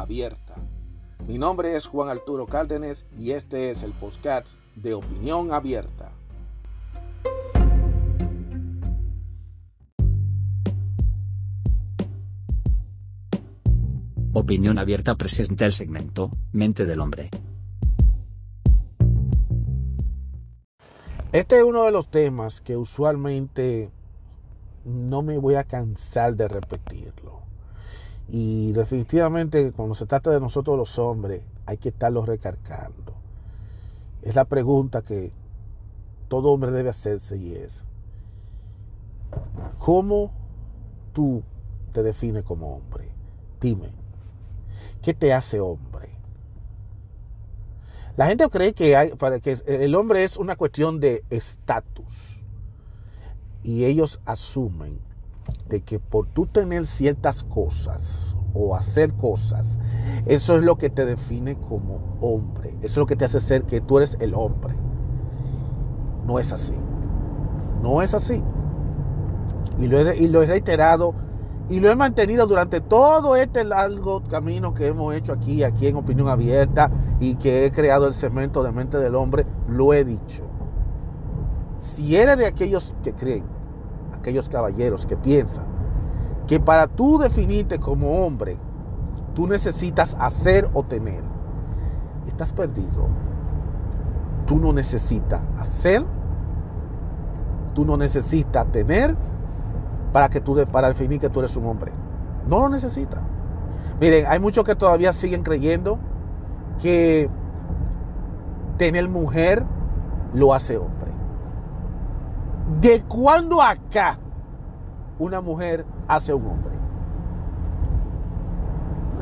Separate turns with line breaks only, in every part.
abierta. Mi nombre es Juan Arturo Cárdenas y este es el podcast de Opinión Abierta.
Opinión Abierta presenta el segmento Mente del Hombre.
Este es uno de los temas que usualmente no me voy a cansar de repetirlo. Y definitivamente cuando se trata de nosotros los hombres hay que estarlo recargando. Es la pregunta que todo hombre debe hacerse y es, ¿cómo tú te defines como hombre? Dime, ¿qué te hace hombre? La gente cree que, hay, que el hombre es una cuestión de estatus y ellos asumen de que por tú tener ciertas cosas o hacer cosas, eso es lo que te define como hombre. Eso es lo que te hace ser que tú eres el hombre. No es así. No es así. Y lo he, y lo he reiterado y lo he mantenido durante todo este largo camino que hemos hecho aquí, aquí en Opinión Abierta y que he creado el segmento de mente del hombre. Lo he dicho. Si eres de aquellos que creen aquellos caballeros que piensan que para tú definirte como hombre, tú necesitas hacer o tener. Estás perdido. Tú no necesitas hacer, tú no necesitas tener para, que tú, para definir que tú eres un hombre. No lo necesitas. Miren, hay muchos que todavía siguen creyendo que tener mujer lo hace hombre. ¿De cuándo acá una mujer hace un hombre?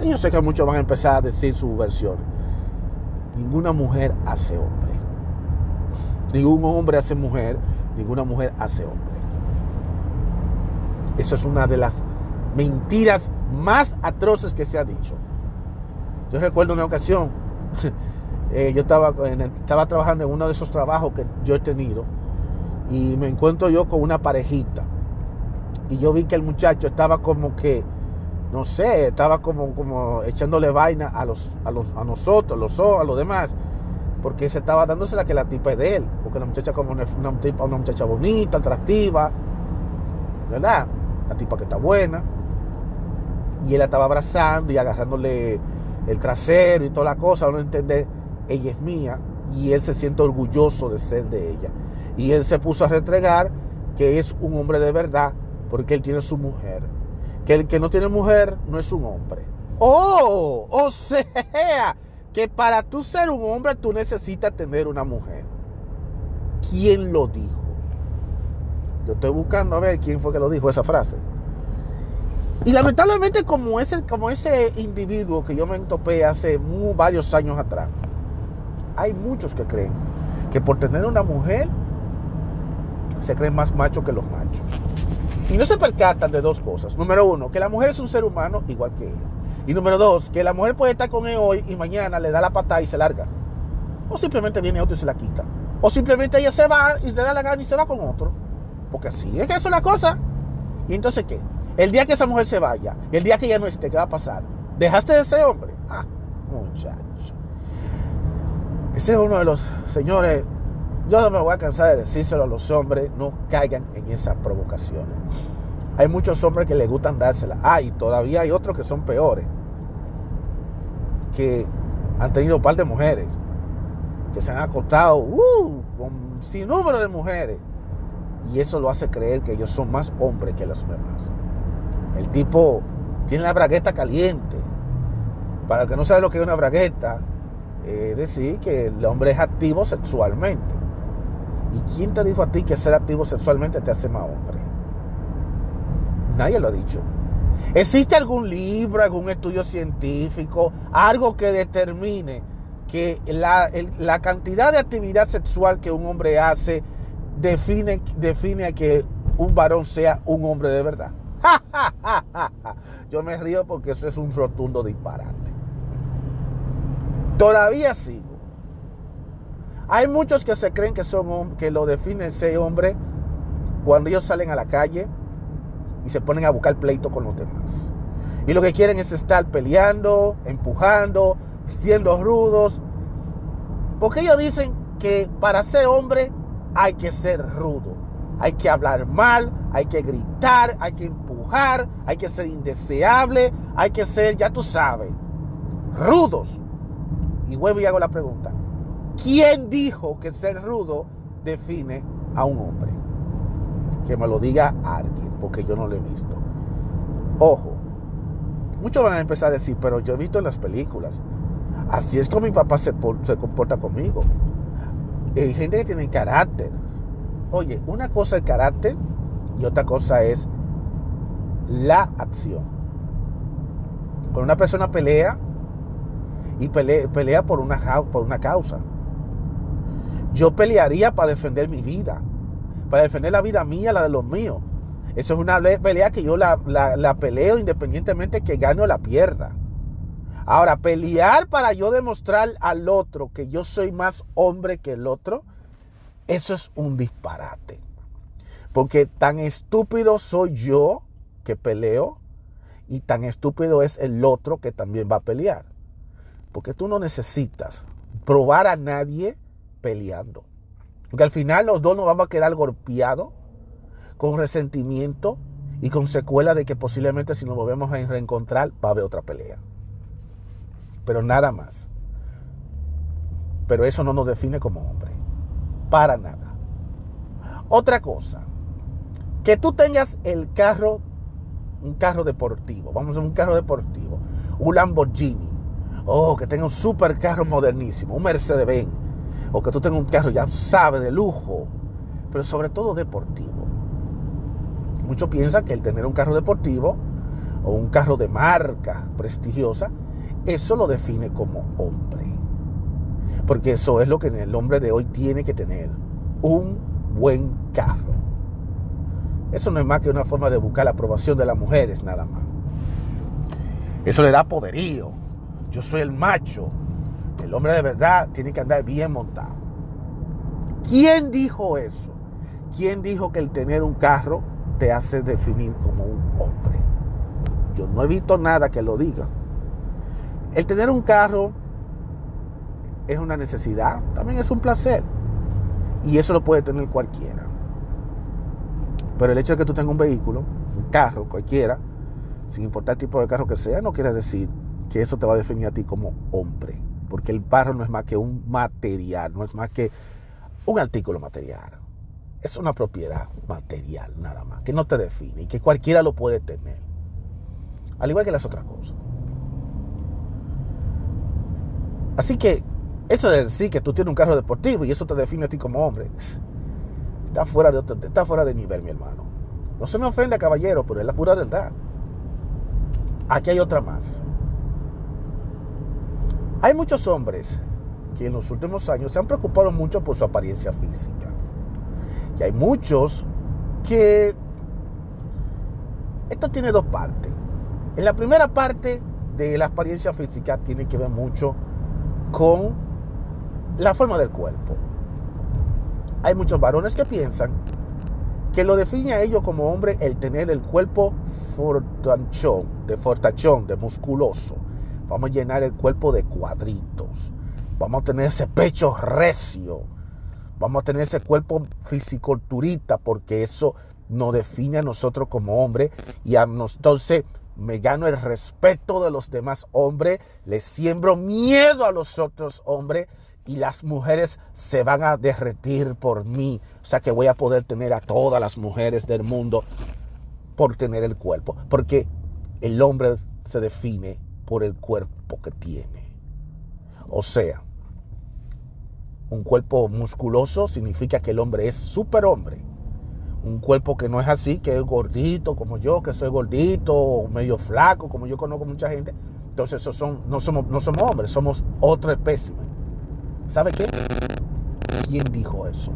Yo sé que muchos van a empezar a decir sus versiones. Ninguna mujer hace hombre. Ningún hombre hace mujer. Ninguna mujer hace hombre. Eso es una de las mentiras más atroces que se ha dicho. Yo recuerdo una ocasión, eh, yo estaba, estaba trabajando en uno de esos trabajos que yo he tenido y me encuentro yo con una parejita. Y yo vi que el muchacho estaba como que, no sé, estaba como, como echándole vaina a, los, a, los, a nosotros, los, a los demás, porque se estaba dándose la que la tipa es de él, porque la muchacha como una, una, una muchacha bonita, atractiva, ¿verdad? La tipa que está buena. Y él la estaba abrazando y agarrándole el trasero y toda la cosa, no entender, ella es mía y él se siente orgulloso de ser de ella. Y él se puso a retregar que es un hombre de verdad porque él tiene su mujer. Que el que no tiene mujer no es un hombre. Oh, o sea, que para tú ser un hombre tú necesitas tener una mujer. ¿Quién lo dijo? Yo estoy buscando a ver quién fue que lo dijo esa frase. Y lamentablemente como ese, como ese individuo que yo me topé hace varios años atrás, hay muchos que creen que por tener una mujer se creen más machos que los machos. Y no se percatan de dos cosas. Número uno, que la mujer es un ser humano igual que él. Y número dos, que la mujer puede estar con él hoy y mañana le da la patada y se larga. O simplemente viene otro y se la quita. O simplemente ella se va y le da la gana y se va con otro. Porque así es que eso es la cosa. ¿Y entonces qué? El día que esa mujer se vaya, el día que ella no esté, ¿qué va a pasar? ¿Dejaste de ser hombre? Ah, muchacho. Ese es uno de los señores yo no me voy a cansar de decírselo a los hombres, no caigan en esas provocaciones. Hay muchos hombres que les gustan dársela. Ah, y todavía hay otros que son peores. Que han tenido un par de mujeres. Que se han acostado uh, con sin número de mujeres. Y eso lo hace creer que ellos son más hombres que los demás. El tipo tiene la bragueta caliente. Para el que no sabe lo que es una bragueta, es decir, que el hombre es activo sexualmente. ¿Y quién te dijo a ti que ser activo sexualmente te hace más hombre? Nadie lo ha dicho. ¿Existe algún libro, algún estudio científico, algo que determine que la, cantidad de actividad sexual que un hombre hace define, define a que un varón sea un hombre de verdad? Yo me río porque eso es un rotundo disparate. Todavía sigo. Hay muchos que se creen que son que lo define ser hombre cuando ellos salen a la calle y se ponen a buscar pleito con los demás. Y lo que quieren es estar peleando, empujando, siendo rudos. Porque ellos dicen que para ser hombre hay que ser rudo. Hay que hablar mal, hay que gritar, hay que empujar, hay que ser indeseable, hay que ser, ya tú sabes, rudos. Y vuelvo y hago la pregunta. ¿Quién dijo que ser rudo define a un hombre? Que me lo diga alguien, porque yo no lo he visto. Ojo, muchos van a empezar a decir, pero yo he visto en las películas. Así es como mi papá se, se comporta conmigo. Hay gente que tiene carácter. Oye, una cosa es carácter y otra cosa es la acción. Cuando una persona pelea y pelea, pelea por, una, por una causa, yo pelearía para defender mi vida, para defender la vida mía, la de los míos. Eso es una pelea que yo la, peleo independientemente que gane o la pierda. Ahora, pelear para yo demostrar al otro que yo soy más hombre que el otro, eso es un disparate. Porque tan estúpido soy yo que peleo y tan estúpido es el otro que también va a pelear. Porque tú no necesitas probar a nadie peleando. Porque al final los dos nos vamos a quedar golpeados con resentimiento y con secuela de que posiblemente si nos volvemos a reencontrar va a haber otra pelea. Pero nada más. Pero eso no nos define como hombre. Para nada. Otra cosa. Que tú tengas el carro, un carro deportivo. Vamos a un carro deportivo. Un Lamborghini. Oh, que tenga un super carro modernísimo. Un Mercedes-Benz o que tú tengas un carro, ya sabes, de lujo, pero sobre todo deportivo. Muchos piensan que el tener un carro deportivo o un carro de marca prestigiosa, eso lo define como hombre. Porque eso es lo que el hombre de hoy tiene que tener, un buen carro. Eso no es más que una forma de buscar la aprobación de las mujeres, nada más. Eso le da poderío. Yo soy el macho, el hombre de verdad tiene que andar bien montado. ¿Quién dijo eso? ¿Quién dijo que el tener un carro te hace definir como un hombre? Yo no he visto nada que lo diga. El tener un carro es una necesidad, también es un placer. Y eso lo puede tener cualquiera. Pero el hecho de que tú tengas un vehículo, un carro cualquiera, sin importar el tipo de carro que sea, no quiere decir que eso te va a definir a ti como hombre porque el barro no es más que un material, no es más que un artículo material. Es una propiedad material nada más, que no te define y que cualquiera lo puede tener. Al igual que las otras cosas. Así que eso de decir que tú tienes un carro deportivo y eso te define a ti como hombre, está fuera de, está fuera de nivel, mi hermano. No se me ofenda, caballero, pero es la pura verdad. Aquí hay otra más. Hay muchos hombres que en los últimos años se han preocupado mucho por su apariencia física. Y hay muchos que... Esto tiene dos partes. En la primera parte de la apariencia física tiene que ver mucho con la forma del cuerpo. Hay muchos varones que piensan que lo define a ellos como hombre el tener el cuerpo fortachón, de fortachón, de musculoso Vamos a llenar el cuerpo de cuadritos. Vamos a tener ese pecho recio. Vamos a tener ese cuerpo fisiculturista porque eso nos define a nosotros como hombres y a entonces me gano el respeto de los demás hombres, le siembro miedo a los otros hombres y las mujeres se van a derretir por mí. O sea que voy a poder tener a todas las mujeres del mundo por tener el cuerpo. Porque el hombre se define por el cuerpo que tiene. O sea, un cuerpo musculoso significa que el hombre es superhombre. un cuerpo que no es así, que es gordito como yo, que soy gordito, medio flaco, como yo conozco mucha gente. Entonces, son, no, somos, no somos hombres, somos otra especie. ¿Sabe qué? ¿Quién dijo eso?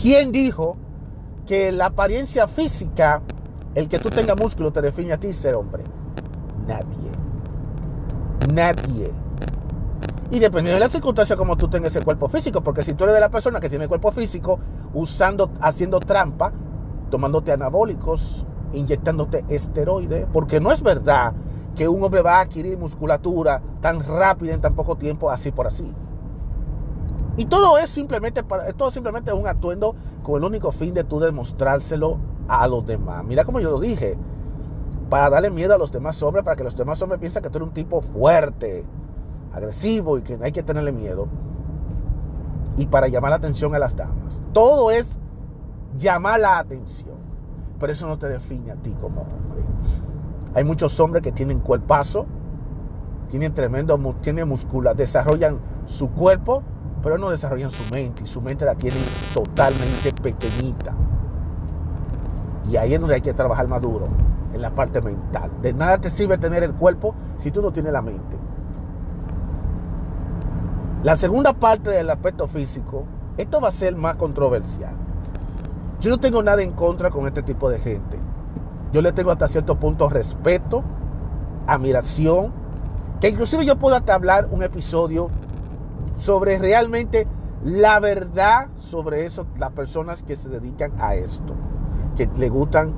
¿Quién dijo que la apariencia física, el que tú tengas músculo, te define a ti ser hombre? Nadie. Nadie. Y dependiendo de la circunstancia como tú tengas ese cuerpo físico, porque si tú eres de la persona que tiene cuerpo físico, usando, haciendo trampa, tomándote anabólicos, inyectándote esteroides, porque no es verdad que un hombre va a adquirir musculatura tan rápida en tan poco tiempo, así por así. Y todo es simplemente, para, todo simplemente un atuendo con el único fin de tú demostrárselo a los demás. Mira como yo lo dije, para darle miedo a los demás hombres, para que los demás hombres piensen que tú eres un tipo fuerte, agresivo y que hay que tenerle miedo. Y para llamar la atención a las damas. Todo es llamar la atención. Pero eso no te define a ti como hombre. Hay muchos hombres que tienen cuerpazo, tienen tremendo, tienen musculatura, desarrollan su cuerpo, pero no desarrollan su mente. Y su mente la tienen totalmente pequeñita. Y ahí es donde hay que trabajar más duro, en la parte mental. De nada te sirve tener el cuerpo si tú no tienes la mente. La segunda parte del aspecto físico, esto va a ser más controversial. Yo no tengo nada en contra con este tipo de gente. Yo le tengo hasta cierto punto respeto, admiración, que inclusive yo puedo hasta hablar un episodio sobre realmente la verdad sobre eso, las personas que se dedican a esto, que le gustan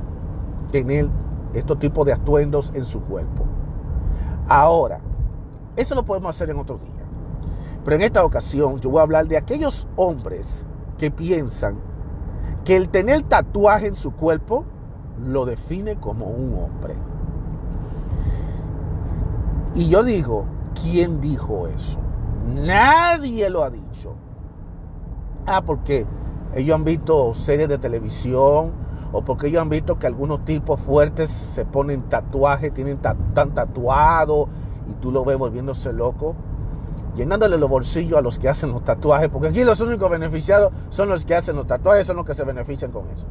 tener estos tipos de atuendos en su cuerpo. Ahora, eso lo podemos hacer en otro día. Pero en esta ocasión yo voy a hablar de aquellos hombres que piensan que el tener tatuaje en su cuerpo lo define como un hombre. Y yo digo, ¿quién dijo eso? Nadie lo ha dicho. Ah, porque ellos han visto series de televisión o porque ellos han visto que algunos tipos fuertes se ponen tatuaje, tienen tan tatuado y tú lo ves volviéndose loco llenándole los bolsillos a los que hacen los tatuajes, porque aquí los únicos beneficiados son los que hacen los tatuajes, son los que se benefician con eso.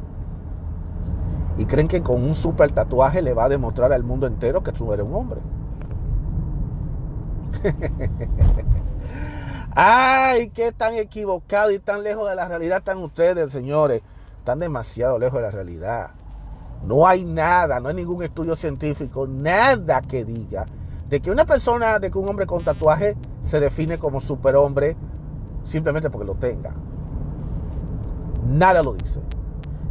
Y creen que con un super tatuaje le va a demostrar al mundo entero que tú eres un hombre. Ay, qué tan equivocado y tan lejos de la realidad están ustedes, señores. Están demasiado lejos de la realidad. No hay nada, no hay ningún estudio científico, nada que diga de que una persona, de que un hombre con tatuaje se define como superhombre simplemente porque lo tenga. Nada lo dice.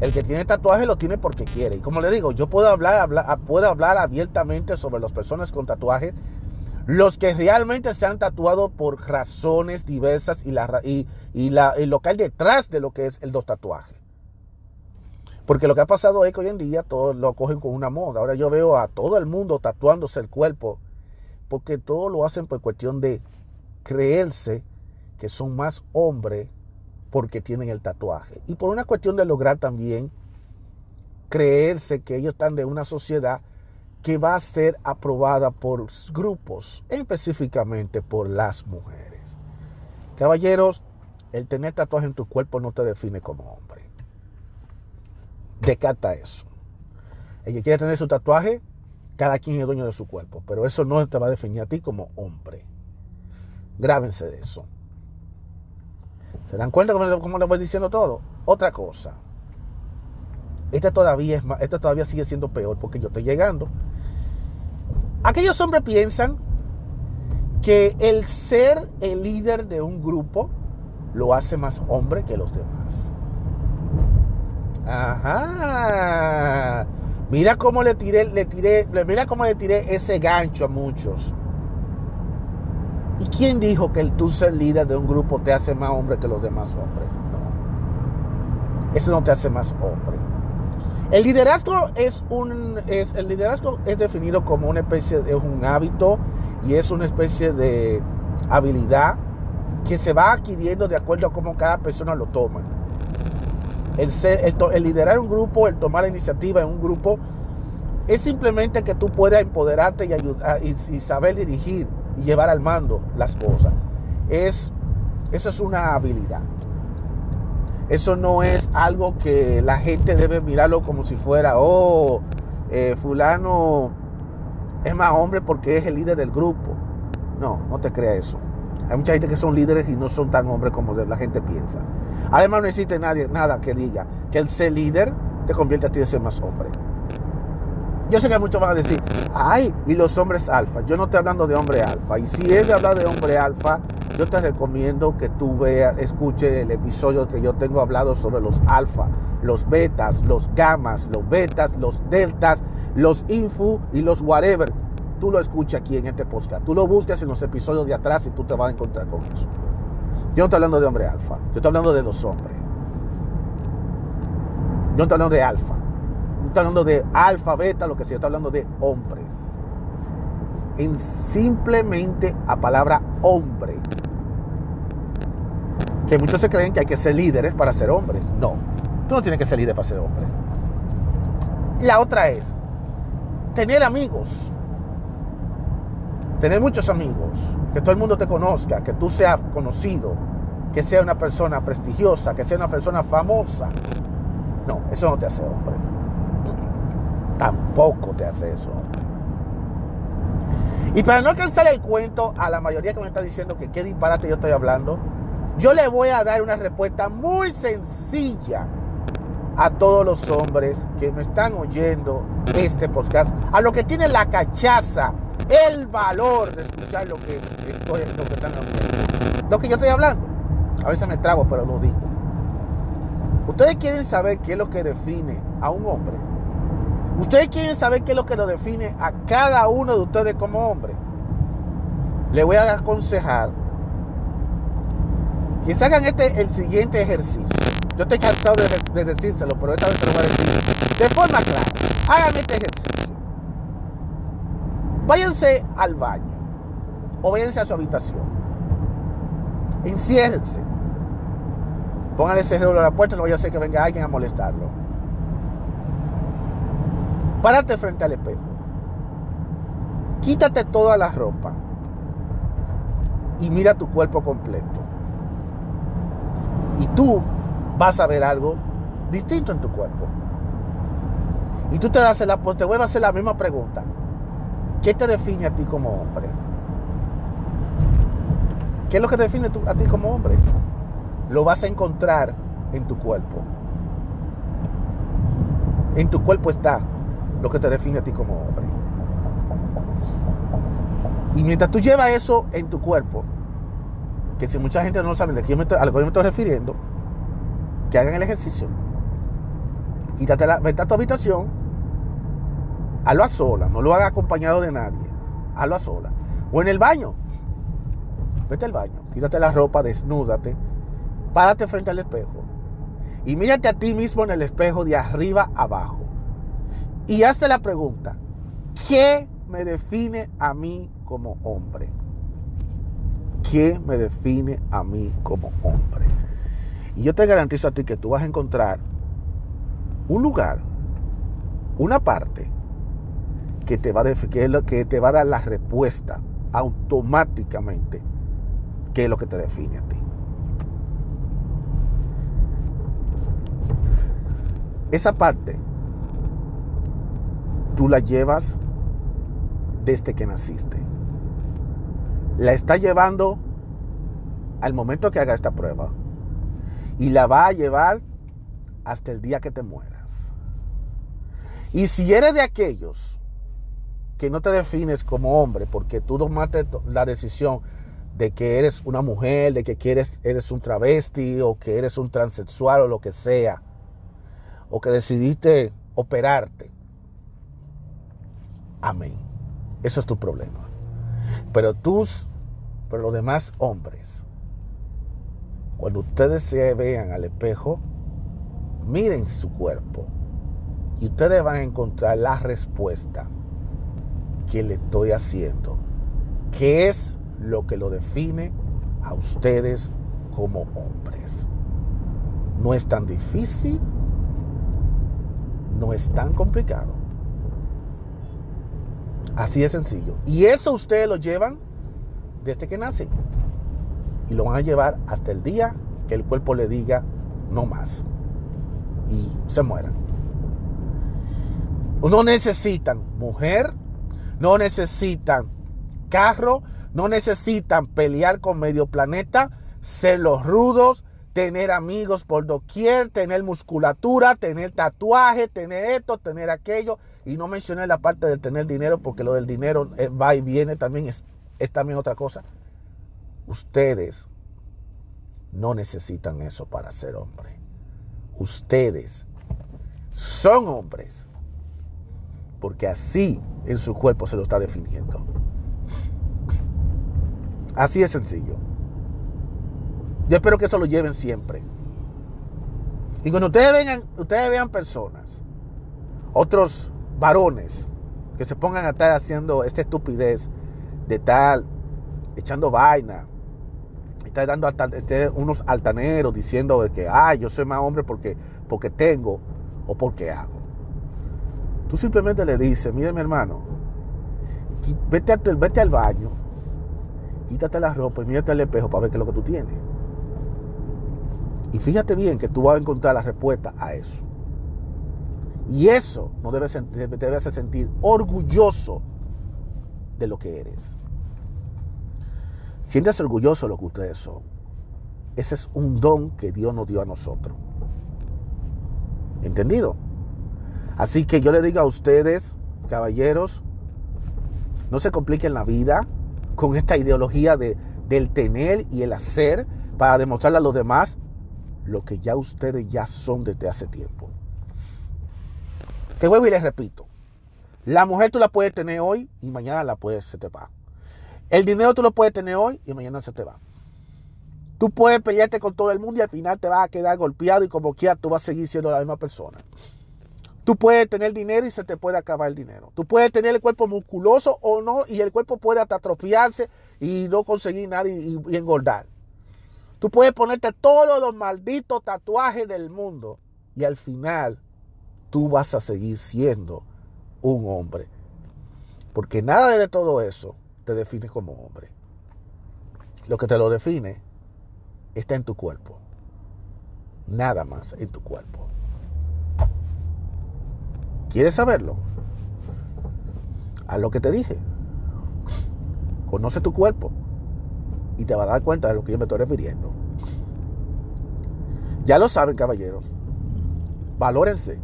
El que tiene tatuaje lo tiene porque quiere. Y como le digo, yo puedo hablar, puedo hablar abiertamente sobre las personas con tatuaje, los que realmente se han tatuado por razones diversas y, la, y, y lo que hay detrás de lo que es el dos tatuajes. Porque lo que ha pasado es que hoy en día todos lo cogen con una moda. Ahora yo veo a todo el mundo tatuándose el cuerpo porque todo lo hacen por cuestión de creerse que son más hombres porque tienen el tatuaje. Y por una cuestión de lograr también creerse que ellos están de una sociedad que va a ser aprobada por grupos, específicamente por las mujeres. Caballeros, el tener tatuaje en tu cuerpo no te define como hombre. Decata eso. El que quiere tener su tatuaje, cada quien es dueño de su cuerpo, pero eso no te va a definir a ti como hombre. Grábense de eso. ¿Se dan cuenta cómo, les voy diciendo todo? Otra cosa. Esta todavía, es esta todavía sigue siendo peor porque yo estoy llegando. Aquellos hombres piensan que el ser el líder de un grupo lo hace más hombre que los demás. Ajá. Mira cómo le tiré, le tiré, mira cómo le tiré ese gancho a muchos. ¿Y quién dijo que el tú ser líder de un grupo te hace más hombre que los demás hombres? No. Eso no te hace más hombre. El liderazgo es un es, el liderazgo es definido como una especie de un hábito y es una especie de habilidad que se va adquiriendo de acuerdo a cómo cada persona lo toma. El, liderar un grupo, el tomar la iniciativa en un grupo, es simplemente que tú puedas empoderarte y, ayudar, y, saber dirigir y llevar al mando las cosas. Es, eso es una habilidad. Eso no es algo que la gente debe mirarlo como si fuera, oh, eh, fulano es más hombre porque es el líder del grupo. No, no te creas eso. Hay mucha gente que son líderes y no son tan hombres como la gente piensa. Además no existe nadie, nada que diga que el ser líder te convierte a ti en ser más hombre. Yo sé que muchos van a decir, ay, y los hombres alfa. Yo no estoy hablando de hombre alfa. Y si es de hablar de hombre alfa, yo te recomiendo que tú veas, escuche el episodio que yo tengo hablado sobre los alfa, los betas, los gamas, los betas, los deltas, los infu y los whatever. Tú lo escuchas aquí en este podcast. Tú lo buscas en los episodios de atrás y tú te vas a encontrar con eso. Yo no estoy hablando de hombre alfa. Yo estoy hablando de los hombres. Yo no estoy hablando de alfa está hablando de alfa, beta, lo que sea, está hablando de hombres. En simplemente a palabra hombre. Que muchos se creen que hay que ser líderes para ser hombre. No, tú no tienes que ser líder para ser hombre. La otra es tener amigos. Tener muchos amigos. Que todo el mundo te conozca, que tú seas conocido, que sea una persona prestigiosa, que sea una persona famosa. No, eso no te hace hombre tampoco te hace eso. Y para no alcanzar el cuento a la mayoría que me está diciendo que qué disparate yo estoy hablando, yo le voy a dar una respuesta muy sencilla a todos los hombres que me están oyendo este podcast, a lo que tienen la cachaza, el valor de escuchar lo que, estoy, lo que están hablando. Lo que yo estoy hablando. A veces me trago, pero lo digo. Ustedes quieren saber qué es lo que define a un hombre. Ustedes quieren saber qué es lo que lo define a cada uno de ustedes como hombre. Le voy a aconsejar que se hagan este, el siguiente ejercicio. Yo estoy cansado de, decírselo, pero esta vez se lo voy a decir de forma clara. Hagan este ejercicio. Váyanse al baño o váyanse a su habitación. Enciérrense. Pónganle cerrado a la puerta, no vaya a ser que venga alguien a molestarlo. Párate frente al espejo. Quítate toda la ropa y mira tu cuerpo completo. Y tú vas a ver algo distinto en tu cuerpo. Y tú te, das la, te vuelves a hacer la misma pregunta. ¿Qué te define a ti como hombre? ¿Qué es lo que te define a ti como hombre? Lo vas a encontrar en tu cuerpo. En tu cuerpo está lo que te define a ti como hombre. Y mientras tú llevas eso en tu cuerpo, que si mucha gente no sabe a lo que yo me estoy refiriendo, que hagan el ejercicio. Quítate la, vete a tu habitación, hazlo a sola, no lo hagas acompañado de nadie, hazlo a sola. O en el baño, vete al baño, quítate la ropa, desnúdate, párate frente al espejo y mírate a ti mismo en el espejo de arriba abajo. Y hazte la pregunta, ¿qué me define a mí como hombre? ¿Qué me define a mí como hombre? Y yo te garantizo a ti que tú vas a encontrar un lugar, una parte que te va a, que, que te va a dar la respuesta automáticamente qué es lo que te define a ti. Esa parte tú la llevas desde que naciste. La está llevando al momento que haga esta prueba. Y la va a llevar hasta el día que te mueras. Y si eres de aquellos que no te defines como hombre porque tú tomaste la decisión de que eres una mujer, de que quieres, eres un travesti o que eres un transexual o lo que sea, o que decidiste operarte, Amén. Eso es tu problema. Pero tú, pero los demás hombres, cuando ustedes se vean al espejo, miren su cuerpo y ustedes van a encontrar la respuesta que le estoy haciendo. ¿Qué es lo que lo define a ustedes como hombres? No es tan difícil, no es tan complicado. Así de sencillo. Y eso ustedes lo llevan desde que nacen. Y lo van a llevar hasta el día que el cuerpo le diga no más. Y se mueran. No necesitan mujer, no necesitan carro, no necesitan pelear con medio planeta, ser los rudos, tener amigos por doquier, tener musculatura, tener tatuaje, tener esto, tener aquello. Y no mencioné la parte de tener dinero porque lo del dinero eh, va y viene también, es, es también otra cosa. Ustedes no necesitan eso para ser hombre. Ustedes son hombres porque así en su cuerpo se lo está definiendo. Así es sencillo. Yo espero que eso lo lleven siempre. Y cuando ustedes vean, ustedes vean personas, otros varones, que se pongan a estar haciendo esta estupidez de tal, echando vaina, está dando este, unos altaneros diciendo de que, ay, yo soy más hombre porque, porque tengo o porque hago. Tú simplemente le dices, mire mi hermano, vete, vete al baño, quítate la ropa y mírate al espejo para ver qué es lo que tú tienes. Y fíjate bien que tú vas a encontrar la respuesta a eso. Y eso no debe, te debe hacer sentir orgulloso de lo que eres. Siéntase orgulloso de lo que ustedes son. Ese es un don que Dios nos dio a nosotros. ¿Entendido? Así que yo le digo a ustedes, caballeros, no se compliquen la vida con esta ideología de, del tener y el hacer para demostrarle a los demás lo que ya ustedes ya son desde hace tiempo. Te vuelvo y les repito. La mujer tú la puedes tener hoy y mañana la puedes, se te va. El dinero tú lo puedes tener hoy y mañana se te va. Tú puedes pelearte con todo el mundo y al final te vas a quedar golpeado y como quiera tú vas a seguir siendo la misma persona. Tú puedes tener dinero y se te puede acabar el dinero. Tú puedes tener el cuerpo musculoso o no y el cuerpo puede atrofiarse y no conseguir nada y engordar. Tú puedes ponerte todos los malditos tatuajes del mundo y al final tú vas a seguir siendo un hombre. Porque nada de todo eso te define como hombre. Lo que te lo define está en tu cuerpo. Nada más en tu cuerpo. ¿Quieres saberlo? Haz lo que te dije. Conoce tu cuerpo y te va a dar cuenta de lo que yo me estoy refiriendo. Ya lo saben, caballeros. Valórense.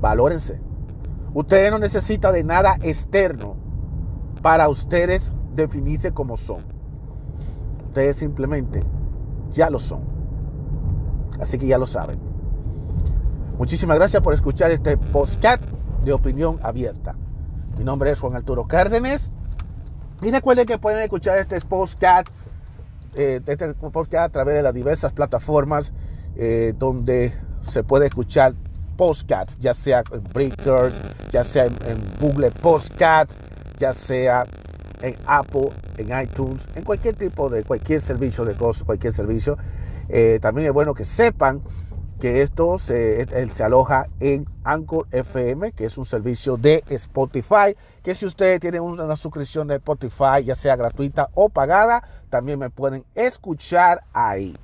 Valórense. Ustedes no necesitan de nada externo para ustedes definirse como son. Ustedes simplemente ya lo son. Así que ya lo saben. Muchísimas gracias por escuchar este podcast de opinión abierta. Mi nombre es Juan Arturo Cárdenas. Y recuerden que pueden escuchar este podcast, eh, este podcast a través de las diversas plataformas eh, donde se puede escuchar podcasts, ya sea en Breakers, ya sea en, Google Podcasts, ya sea en Apple, en iTunes, en cualquier tipo de cualquier servicio de cosas, cualquier servicio. Eh, también es bueno que sepan que esto se, se, aloja en Anchor FM, que es un servicio de Spotify, que si ustedes tienen una suscripción de Spotify, ya sea gratuita o pagada, también me pueden escuchar ahí.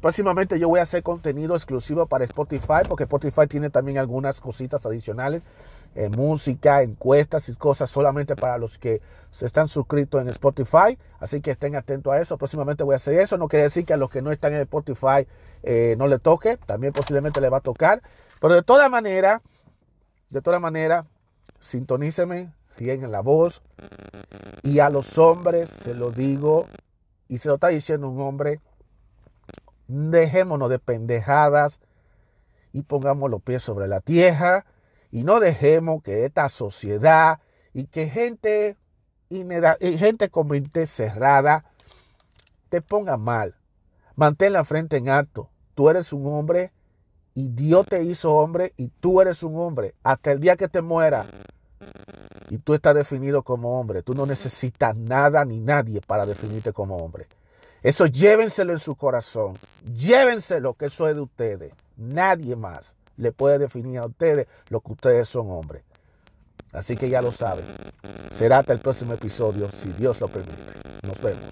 Próximamente yo voy a hacer contenido exclusivo para Spotify, porque Spotify tiene también algunas cositas adicionales eh, música, encuestas y cosas solamente para los que se están suscritos en Spotify. Así que estén atentos a eso. Próximamente voy a hacer eso. No quiere decir que a los que no están en Spotify eh, no le toque. También posiblemente le va a tocar. Pero de toda manera, de toda manera, sintoníceme, en la voz. Y a los hombres se lo digo, y se lo está diciendo un hombre, dejémonos de pendejadas y pongamos los pies sobre la tierra y no dejemos que esta sociedad y que gente, y gente con mente cerrada te ponga mal. Mantén la frente en alto. Tú eres un hombre y Dios te hizo hombre y tú eres un hombre hasta el día que te muera. Y tú estás definido como hombre. Tú no necesitas nada ni nadie para definirte como hombre. Eso llévenselo en su corazón. Llévenselo, que eso es de ustedes. Nadie más le puede definir a ustedes lo que ustedes son hombres. Así que ya lo saben. Será hasta el próximo episodio, si Dios lo permite. Nos vemos.